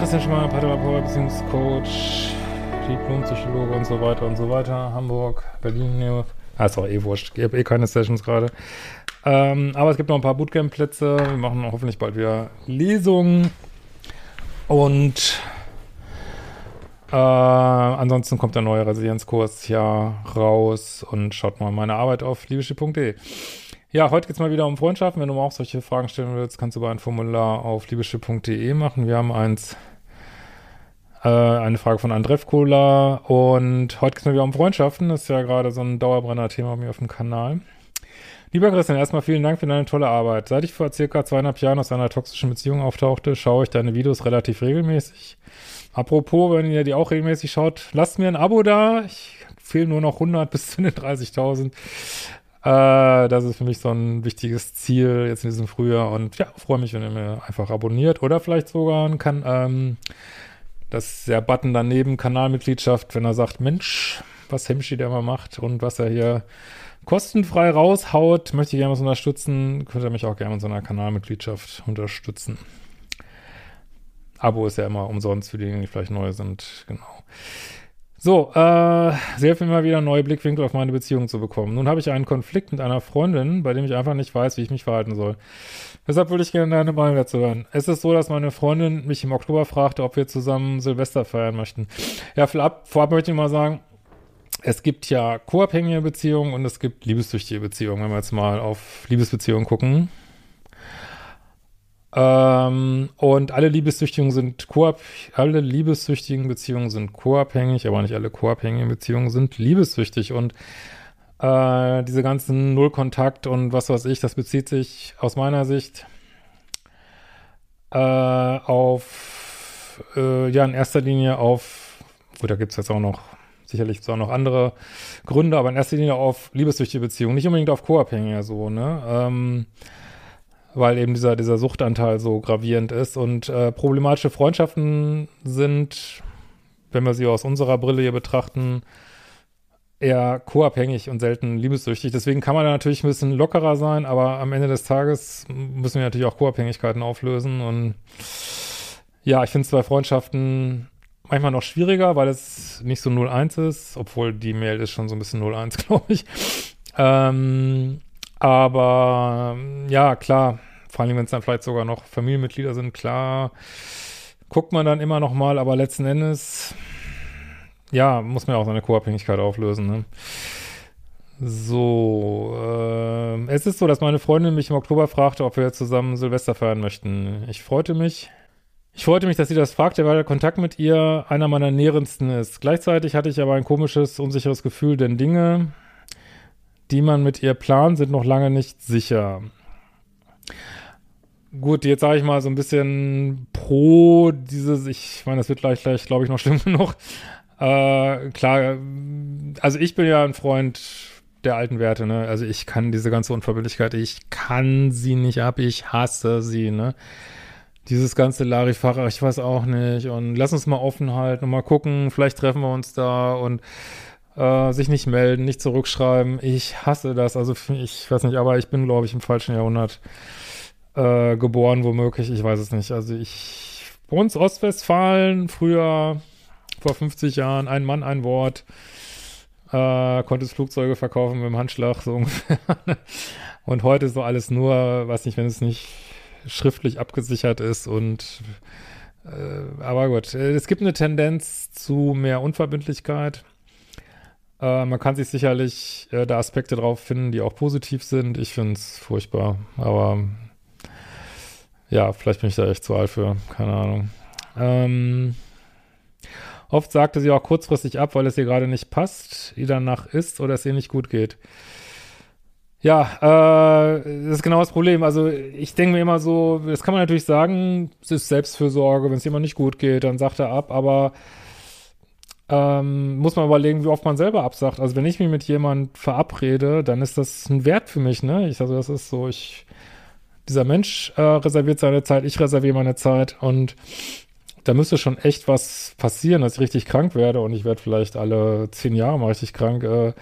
Christian Schmeier, Paartherapeut, Beziehungscoach, Diplompsychologe und so weiter und so weiter. Hamburg, Berlin, Nähe. Ah, ist auch eh wurscht. Ich habe eh keine Sessions gerade. Ähm, aber es gibt noch ein paar Bootcamp-Plätze. Wir machen hoffentlich bald wieder Lesungen. Und äh, ansonsten kommt der neue Resilienzkurs ja raus und schaut mal meine Arbeit auf liebeschiff.de. Ja, heute geht's mal wieder um Freundschaften. Wenn du mal auch solche Fragen stellen willst, kannst du bei ein Formular auf liebeschiff.de machen. Wir haben eins, äh, eine Frage von Andref Kola und heute geht's mal wieder um Freundschaften. Das ist ja gerade so ein Dauerbrenner-Thema bei mir auf dem Kanal. Lieber Christian, erstmal vielen Dank für deine tolle Arbeit. Seit ich vor circa zweieinhalb Jahren aus einer toxischen Beziehung auftauchte, schaue ich deine Videos relativ regelmäßig. Apropos, wenn ihr die auch regelmäßig schaut, lasst mir ein Abo da. Ich fehlen nur noch 100 bis zu den 30.000. Äh, das ist für mich so ein wichtiges Ziel jetzt in diesem Frühjahr und ja, freue mich, wenn ihr mir einfach abonniert oder vielleicht sogar kann, ähm, das ist der Button daneben, Kanalmitgliedschaft, wenn er sagt, Mensch, was Hemschi der mal macht und was er hier kostenfrei raushaut, möchte ich gerne was unterstützen, könnt ihr mich auch gerne mit so einer Kanalmitgliedschaft unterstützen. Abo ist ja immer umsonst für diejenigen, die vielleicht neu sind, genau. So, äh, helfen mir mal wieder neue Blickwinkel auf meine Beziehung zu bekommen. Nun habe ich einen Konflikt mit einer Freundin, bei dem ich einfach nicht weiß, wie ich mich verhalten soll. Deshalb würde ich gerne deine Meinung dazu hören. Es ist so, dass meine Freundin mich im Oktober fragte, ob wir zusammen Silvester feiern möchten. Ja, vorab, vorab möchte ich mal sagen, es gibt ja co-abhängige Beziehungen und es gibt liebessüchtige Beziehungen, wenn wir jetzt mal auf Liebesbeziehungen gucken. Ähm, und alle Liebessüchtigen sind alle liebessüchtigen Beziehungen sind co-abhängig, aber nicht alle co-abhängigen Beziehungen sind liebessüchtig. Und äh, diese ganzen Nullkontakt und was weiß ich, das bezieht sich aus meiner Sicht äh, auf, äh, ja, in erster Linie auf, gut, da gibt es jetzt auch noch, sicherlich auch noch andere Gründe, aber in erster Linie auf liebessüchtige Beziehungen, nicht unbedingt auf co-abhängige so, ne, ähm, weil eben dieser, dieser Suchtanteil so gravierend ist. Und äh, problematische Freundschaften sind, wenn wir sie aus unserer Brille hier betrachten, eher co-abhängig und selten liebessüchtig. Deswegen kann man da natürlich ein bisschen lockerer sein, aber am Ende des Tages müssen wir natürlich auch Co-Abhängigkeiten auflösen. Und ja, ich finde es bei Freundschaften manchmal noch schwieriger, weil es nicht so 0-1 ist, obwohl die Mail ist schon so ein bisschen 0-1, glaube ich. Ähm, aber ja, klar, vor allem wenn es dann vielleicht sogar noch Familienmitglieder sind, klar, guckt man dann immer noch mal, aber letzten Endes, ja, muss man ja auch seine Co-Abhängigkeit auflösen, ne? So, äh, es ist so, dass meine Freundin mich im Oktober fragte, ob wir zusammen Silvester feiern möchten. Ich freute mich. Ich freute mich, dass sie das fragte, weil der Kontakt mit ihr einer meiner nährendsten ist. Gleichzeitig hatte ich aber ein komisches, unsicheres Gefühl, denn Dinge, die man mit ihr plant, sind noch lange nicht sicher. Gut, jetzt sage ich mal so ein bisschen pro dieses, ich meine, das wird gleich, gleich, glaube ich, noch schlimm genug. Äh, klar, also ich bin ja ein Freund der alten Werte, ne? Also ich kann diese ganze Unverbindlichkeit, ich kann sie nicht ab, ich hasse sie, ne? Dieses ganze Larifara, ich weiß auch nicht. Und lass uns mal offen halten und mal gucken, vielleicht treffen wir uns da und äh, sich nicht melden, nicht zurückschreiben. Ich hasse das. Also ich weiß nicht, aber ich bin, glaube ich, im falschen Jahrhundert äh, geboren, womöglich. Ich weiß es nicht. Also ich, uns Ostwestfalen, früher, vor 50 Jahren, ein Mann, ein Wort, äh, konntest Flugzeuge verkaufen mit dem Handschlag, so ungefähr. und heute so alles nur, weiß nicht, wenn es nicht schriftlich abgesichert ist und äh, aber gut, es gibt eine Tendenz zu mehr Unverbindlichkeit. Äh, man kann sich sicherlich äh, da Aspekte drauf finden, die auch positiv sind. Ich finde es furchtbar, aber ja, vielleicht bin ich da echt zu alt für, keine Ahnung. Ähm, oft sagte sie auch kurzfristig ab, weil es ihr gerade nicht passt, ihr danach ist oder es ihr nicht gut geht. Ja, äh, das ist genau das Problem. Also ich denke mir immer so, das kann man natürlich sagen, es ist Selbstfürsorge, wenn es jemand nicht gut geht, dann sagt er ab, aber ähm, muss man überlegen, wie oft man selber absagt. Also wenn ich mich mit jemand verabrede, dann ist das ein Wert für mich, ne? Ich, also das ist so, ich, dieser Mensch äh, reserviert seine Zeit, ich reserviere meine Zeit und da müsste schon echt was passieren, dass ich richtig krank werde und ich werde vielleicht alle zehn Jahre mal richtig krank äh,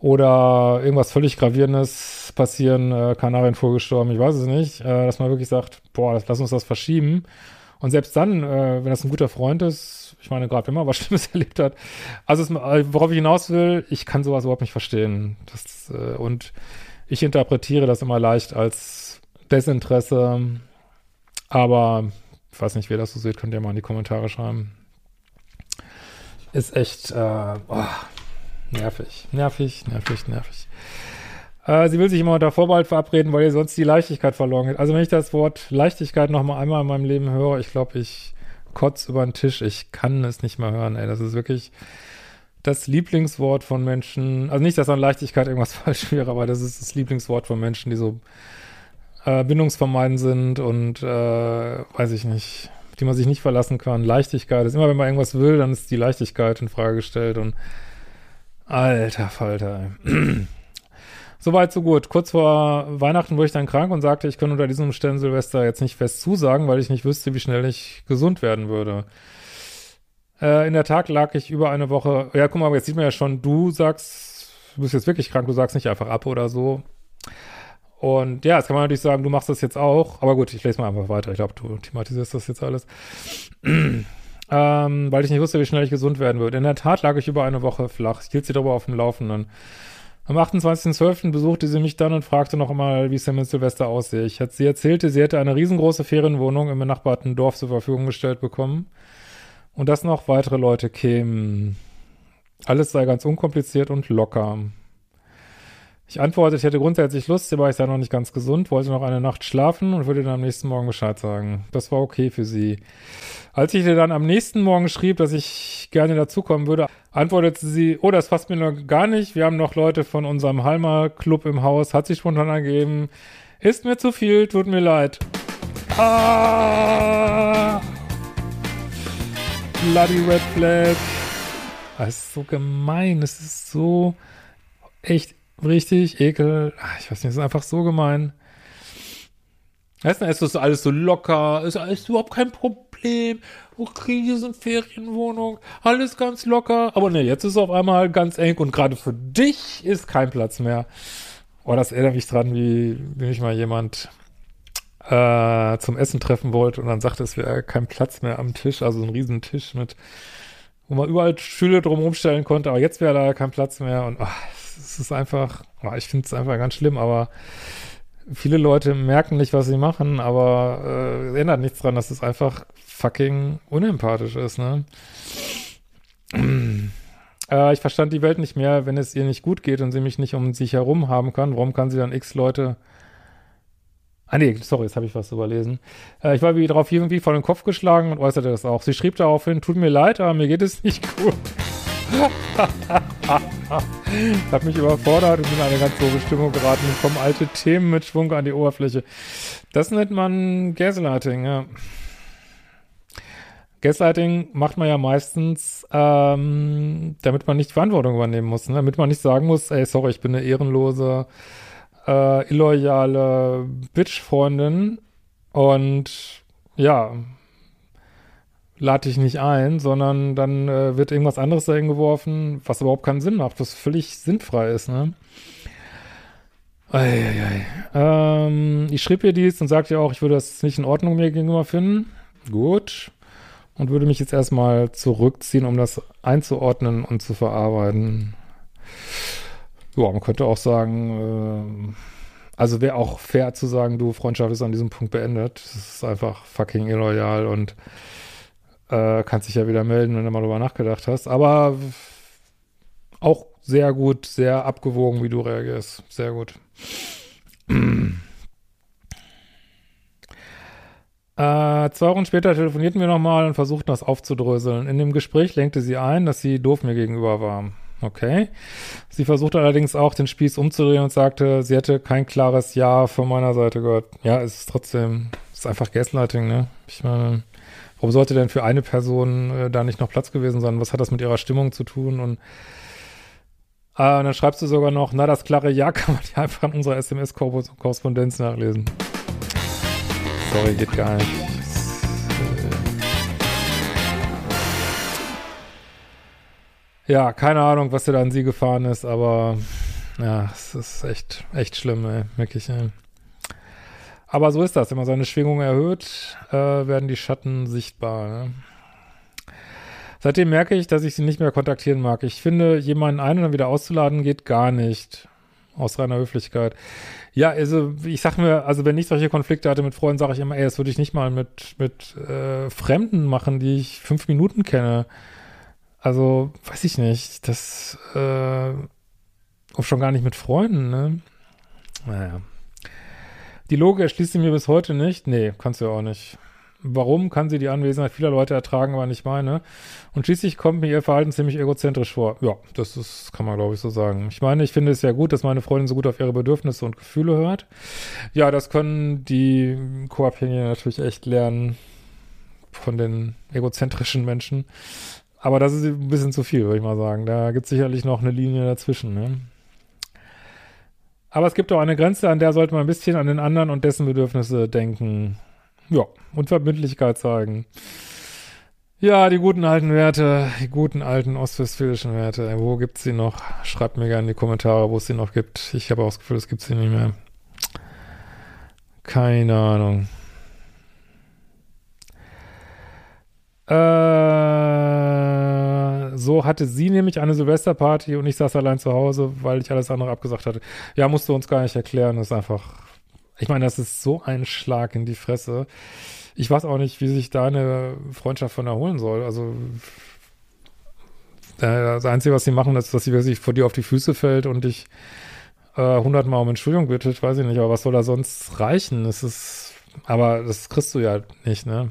oder irgendwas völlig Gravierendes passieren, äh, Kanarienvogel gestorben, ich weiß es nicht, äh, dass man wirklich sagt, boah, lass uns das verschieben Und selbst dann, äh, wenn das ein guter Freund ist, ich meine, gerade wenn man was Schlimmes erlebt hat, also es, äh, worauf ich hinaus will, ich kann sowas überhaupt nicht verstehen. Das, äh, und ich interpretiere das immer leicht als Desinteresse, aber ich weiß nicht, wer das so sieht, könnt ihr mal in die Kommentare schreiben. Ist echt, äh, oh, nervig, nervig, nervig, nervig. Äh, sie will sich immer unter Vorbehalt verabreden, weil ihr sonst die Leichtigkeit verloren geht. Also wenn ich das Wort Leichtigkeit noch mal einmal in meinem Leben höre, ich glaube, ich kotz über den Tisch. Ich kann es nicht mehr hören, ey. Das ist wirklich das Lieblingswort von Menschen. Also nicht, dass an Leichtigkeit irgendwas falsch wäre, aber das ist das Lieblingswort von Menschen, die so äh, bindungsvermeiden sind und äh, weiß ich nicht, die man sich nicht verlassen kann. Leichtigkeit ist immer, wenn man irgendwas will, dann ist die Leichtigkeit in Frage gestellt und alter Falter, ey. Soweit, so gut. Kurz vor Weihnachten wurde ich dann krank und sagte, ich könnte unter diesen Umständen Silvester jetzt nicht fest zusagen, weil ich nicht wüsste, wie schnell ich gesund werden würde. Äh, in der Tat lag ich über eine Woche, ja, guck mal, jetzt sieht man ja schon, du sagst, du bist jetzt wirklich krank, du sagst nicht einfach ab oder so. Und ja, jetzt kann man natürlich sagen, du machst das jetzt auch, aber gut, ich lese mal einfach weiter. Ich glaube, du thematisierst das jetzt alles. ähm, weil ich nicht wusste, wie schnell ich gesund werden würde. In der Tat lag ich über eine Woche flach. Ich hielt sie darüber auf dem Laufenden. Am 28.12. besuchte sie mich dann und fragte noch einmal, wie es denn mit Silvester aussehe. Ich hat, sie erzählte, sie hätte eine riesengroße Ferienwohnung im benachbarten Dorf zur Verfügung gestellt bekommen und dass noch weitere Leute kämen. Alles sei ganz unkompliziert und locker. Ich antwortete, ich hätte grundsätzlich Lust, aber ich sei noch nicht ganz gesund, wollte noch eine Nacht schlafen und würde dann am nächsten Morgen Bescheid sagen. Das war okay für sie. Als ich ihr dann am nächsten Morgen schrieb, dass ich gerne dazukommen würde, antwortete sie, oh, das passt mir noch gar nicht. Wir haben noch Leute von unserem Halmer-Club im Haus, hat sich spontan ergeben. Ist mir zu viel, tut mir leid. Ah! Bloody Red Flag. Das ist so gemein. Es ist so echt richtig ekel. Ah, ich weiß nicht, es ist einfach so gemein. Es ist alles so locker, ist alles überhaupt kein Problem. Okay, hier sind Ferienwohnung, alles ganz locker. Aber ne, jetzt ist es auf einmal ganz eng und gerade für dich ist kein Platz mehr. Oh, das erinnert mich dran, wie, wie mich mal jemand äh, zum Essen treffen wollte und dann sagte, es wäre kein Platz mehr am Tisch, also ein riesen Tisch mit, wo man überall Stühle drumherum stellen konnte, aber jetzt wäre da kein Platz mehr und ach, es ist einfach, oh, ich finde es einfach ganz schlimm, aber viele Leute merken nicht, was sie machen, aber äh, ändert nichts dran, dass es einfach fucking unempathisch ist, ne? äh, ich verstand die Welt nicht mehr, wenn es ihr nicht gut geht und sie mich nicht um sich herum haben kann. Warum kann sie dann x Leute Ah nee, sorry, jetzt habe ich was überlesen. Äh, ich war wie darauf irgendwie vor den Kopf geschlagen und äußerte das auch. Sie schrieb daraufhin, tut mir leid, aber mir geht es nicht gut. hat mich überfordert und bin in eine ganz hohe Stimmung geraten und kommen alte Themen mit Schwung an die Oberfläche. Das nennt man Gaslighting, ja. Gaslighting macht man ja meistens, ähm, damit man nicht Verantwortung übernehmen muss, ne? damit man nicht sagen muss, ey, sorry, ich bin eine ehrenlose, äh, illoyale Bitch-Freundin und ja, lade ich nicht ein, sondern dann äh, wird irgendwas anderes dahin geworfen, was überhaupt keinen Sinn macht, was völlig sinnfrei ist, ne? Eieiei. Ähm, ich schrieb ihr dies und sagte auch, ich würde das nicht in Ordnung mir gegenüber finden. Gut. Und würde mich jetzt erstmal zurückziehen, um das einzuordnen und zu verarbeiten. Ja, man könnte auch sagen, äh, also wäre auch fair zu sagen, du, Freundschaft ist an diesem Punkt beendet. Das ist einfach fucking illoyal und äh, kannst dich ja wieder melden, wenn du mal drüber nachgedacht hast. Aber auch sehr gut, sehr abgewogen, wie du reagierst. Sehr gut. Äh, zwei Wochen später telefonierten wir nochmal und versuchten das aufzudröseln. In dem Gespräch lenkte sie ein, dass sie doof mir gegenüber war. Okay. Sie versuchte allerdings auch, den Spieß umzudrehen und sagte, sie hätte kein klares Ja von meiner Seite gehört. Ja, es ist trotzdem, es ist einfach Gaslighting, ne? Ich meine, Warum sollte denn für eine Person äh, da nicht noch Platz gewesen sein? Was hat das mit ihrer Stimmung zu tun? Und, äh, und dann schreibst du sogar noch, na, das klare Ja kann man ja einfach in unserer SMS-Korrespondenz nachlesen. Sorry, geht gar nicht. Ja, keine Ahnung, was dir da an sie gefahren ist, aber ja, es ist echt, echt schlimm, ey, wirklich, ey. Aber so ist das. Wenn man seine Schwingung erhöht, äh, werden die Schatten sichtbar. Ne? Seitdem merke ich, dass ich sie nicht mehr kontaktieren mag. Ich finde, jemanden ein- und dann wieder auszuladen, geht gar nicht. Aus reiner Höflichkeit. Ja, also ich sag mir, also wenn ich solche Konflikte hatte mit Freunden, sage ich immer, ey, das würde ich nicht mal mit, mit äh, Fremden machen, die ich fünf Minuten kenne. Also, weiß ich nicht. Das, äh, auch schon gar nicht mit Freunden, ne? Naja. Die Logik erschließt sie mir bis heute nicht. Nee, kannst du ja auch nicht. Warum kann sie die Anwesenheit vieler Leute ertragen, aber nicht meine? Und schließlich kommt mir ihr Verhalten ziemlich egozentrisch vor. Ja, das ist, kann man glaube ich so sagen. Ich meine, ich finde es ja gut, dass meine Freundin so gut auf ihre Bedürfnisse und Gefühle hört. Ja, das können die Co-Abhängigen natürlich echt lernen von den egozentrischen Menschen. Aber das ist ein bisschen zu viel, würde ich mal sagen. Da gibt es sicherlich noch eine Linie dazwischen. Ne? Aber es gibt auch eine Grenze, an der sollte man ein bisschen an den anderen und dessen Bedürfnisse denken. Ja, und Verbindlichkeit zeigen. Ja, die guten alten Werte, die guten alten ostwestfälischen Werte. Wo gibt's sie noch? Schreibt mir gerne in die Kommentare, wo es sie noch gibt. Ich habe auch das Gefühl, es gibt sie nicht mehr. Keine Ahnung. Äh, so hatte sie nämlich eine Silvesterparty und ich saß allein zu Hause, weil ich alles andere abgesagt hatte. Ja, musst du uns gar nicht erklären. Das ist einfach, ich meine, das ist so ein Schlag in die Fresse. Ich weiß auch nicht, wie sich da eine Freundschaft von erholen soll. Also, das Einzige, was sie machen, ist, dass sie wirklich vor dir auf die Füße fällt und dich äh, hundertmal um Entschuldigung bittet, weiß ich nicht, aber was soll da sonst reichen? Es ist, aber das kriegst du ja nicht, ne?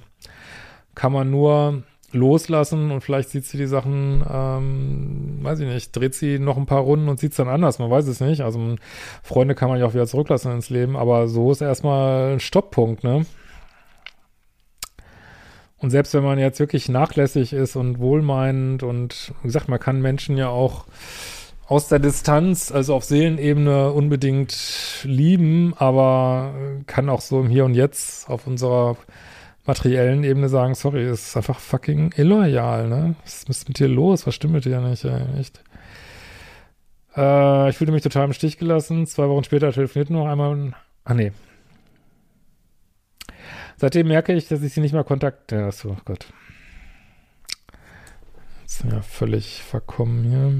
kann man nur loslassen und vielleicht sieht sie die Sachen, ähm, weiß ich nicht, dreht sie noch ein paar Runden und sieht es dann anders, man weiß es nicht. Also Freunde kann man ja auch wieder zurücklassen ins Leben, aber so ist erstmal ein Stopppunkt, ne? Und selbst wenn man jetzt wirklich nachlässig ist und wohlmeinend und wie gesagt, man kann Menschen ja auch aus der Distanz, also auf Seelenebene unbedingt lieben, aber kann auch so im Hier und Jetzt auf unserer materiellen Ebene sagen, sorry, es ist einfach fucking illoyal, ne? Was ist mit dir los? Was stimmt mit dir nicht, ey? Echt? Äh, ich fühlte mich total im Stich gelassen. Zwei Wochen später telefoniert noch einmal. Ah, nee. Seitdem merke ich, dass ich sie nicht mehr kontakt... Ja, so, oh Gott. Jetzt sind wir völlig verkommen hier.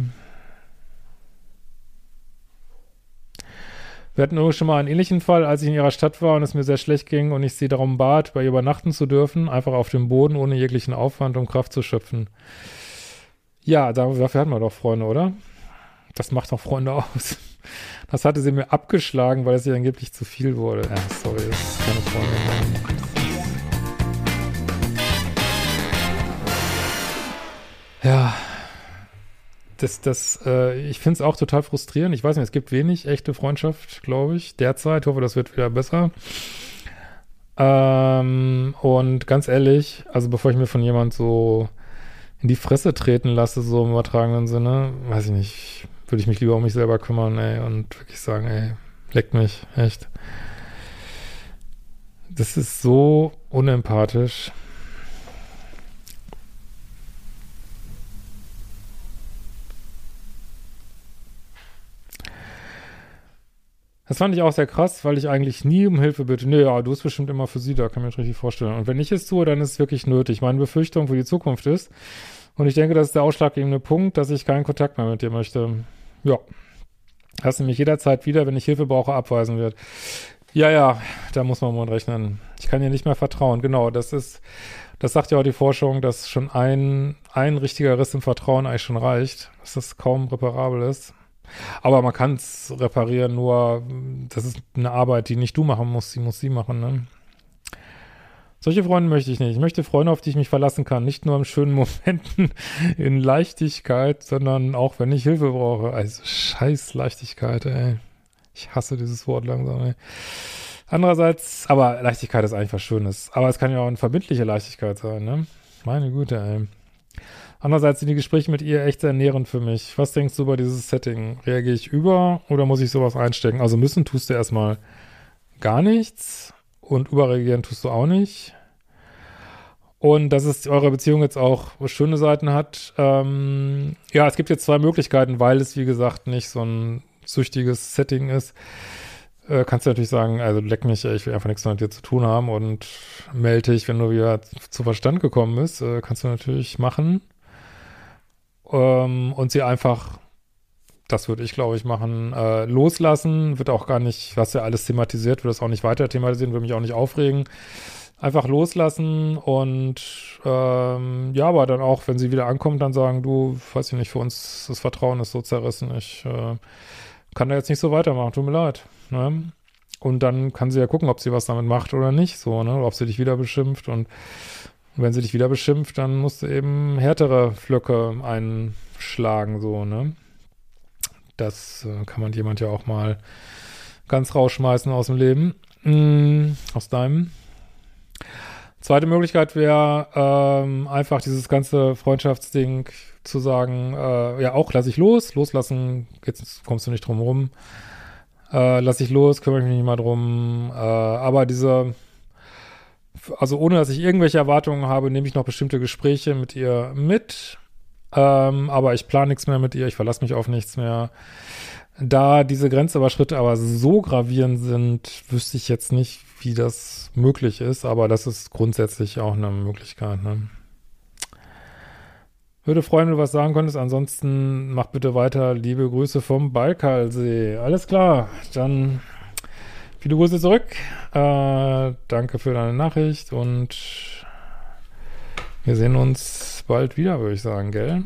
Wir hatten übrigens schon mal einen ähnlichen Fall, als ich in ihrer Stadt war und es mir sehr schlecht ging und ich sie darum bat, bei ihr übernachten zu dürfen, einfach auf dem Boden ohne jeglichen Aufwand, um Kraft zu schöpfen. Ja, dafür hatten wir doch Freunde, oder? Das macht doch Freunde aus. Das hatte sie mir abgeschlagen, weil es ihr angeblich zu viel wurde. Ja, sorry, das ist keine Freunde. Ja, das, das, äh, ich finde es auch total frustrierend. Ich weiß nicht, es gibt wenig echte Freundschaft, glaube ich, derzeit. Ich hoffe, das wird wieder besser. Ähm, und ganz ehrlich, also bevor ich mir von jemand so in die Fresse treten lasse, so im übertragenen Sinne, weiß ich nicht, würde ich mich lieber um mich selber kümmern, ey, und wirklich sagen, ey, leckt mich, echt. Das ist so unempathisch. Das fand ich auch sehr krass, weil ich eigentlich nie um Hilfe bitte. Nee, ja, du bist bestimmt immer für sie da, kann mir das richtig vorstellen. Und wenn ich es tue, dann ist es wirklich nötig. Meine Befürchtung für die Zukunft ist, und ich denke, das ist der ausschlaggebende Punkt, dass ich keinen Kontakt mehr mit dir möchte. Ja. Dass mich jederzeit wieder, wenn ich Hilfe brauche, abweisen wird. Ja, ja, da muss man mal rechnen. Ich kann ihr nicht mehr vertrauen. Genau, das ist, das sagt ja auch die Forschung, dass schon ein, ein richtiger Riss im Vertrauen eigentlich schon reicht, dass das kaum reparabel ist. Aber man kann es reparieren, nur das ist eine Arbeit, die nicht du machen musst, die muss sie machen, ne? Solche Freunde möchte ich nicht. Ich möchte Freunde, auf die ich mich verlassen kann. Nicht nur in schönen Momenten in Leichtigkeit, sondern auch, wenn ich Hilfe brauche. Also scheiß Leichtigkeit, ey. Ich hasse dieses Wort langsam, ey. Andererseits, aber Leichtigkeit ist eigentlich was Schönes. Aber es kann ja auch eine verbindliche Leichtigkeit sein, ne? Meine Güte, ey. Andererseits sind die Gespräche mit ihr echt sehr nährend für mich. Was denkst du über dieses Setting? Reagiere ich über oder muss ich sowas einstecken? Also müssen tust du erstmal gar nichts und überreagieren tust du auch nicht. Und dass es eure Beziehung jetzt auch schöne Seiten hat. Ähm, ja, es gibt jetzt zwei Möglichkeiten, weil es, wie gesagt, nicht so ein süchtiges Setting ist. äh, kannst du natürlich sagen, also leck mich, ich will einfach nichts mehr mit dir zu tun haben und melde dich, wenn du wieder zu Verstand gekommen bist. Äh, kannst du natürlich machen. Ähm, und sie einfach, das würde ich glaube ich machen, äh, loslassen. Wird auch gar nicht, was ja alles thematisiert, wird das auch nicht weiter thematisieren, würde mich auch nicht aufregen. Einfach loslassen und ähm, ja, aber dann auch, wenn sie wieder ankommt, dann sagen, du, weiß ich nicht, für uns das Vertrauen ist so zerrissen. Ich äh, kann da jetzt nicht so weitermachen, tut mir leid. Ne? Und dann kann sie ja gucken, ob sie was damit macht oder nicht, so, ne? Ob sie dich wieder beschimpft und wenn sie dich wieder beschimpft, dann musst du eben härtere Flöcke einschlagen, so, ne? Das äh, kann man jemand ja auch mal ganz rausschmeißen aus dem Leben. Mm, aus deinem. Zweite Möglichkeit wäre ähm, einfach dieses ganze Freundschaftsding zu sagen, äh, ja auch lasse ich los, loslassen, jetzt kommst du nicht drum rum, äh, lasse ich los, kümmere ich mich nicht mal drum, äh, aber diese, also ohne dass ich irgendwelche Erwartungen habe, nehme ich noch bestimmte Gespräche mit ihr mit, ähm, aber ich plane nichts mehr mit ihr, ich verlasse mich auf nichts mehr. Da diese Grenzüberschritte aber so gravierend sind, wüsste ich jetzt nicht, wie das möglich ist, aber das ist grundsätzlich auch eine Möglichkeit. Ne? Würde freuen, wenn du was sagen könntest. Ansonsten mach bitte weiter. Liebe Grüße vom Baikalsee. Alles klar. Dann viele Grüße zurück. Äh, danke für deine Nachricht und wir sehen uns bald wieder, würde ich sagen, gell?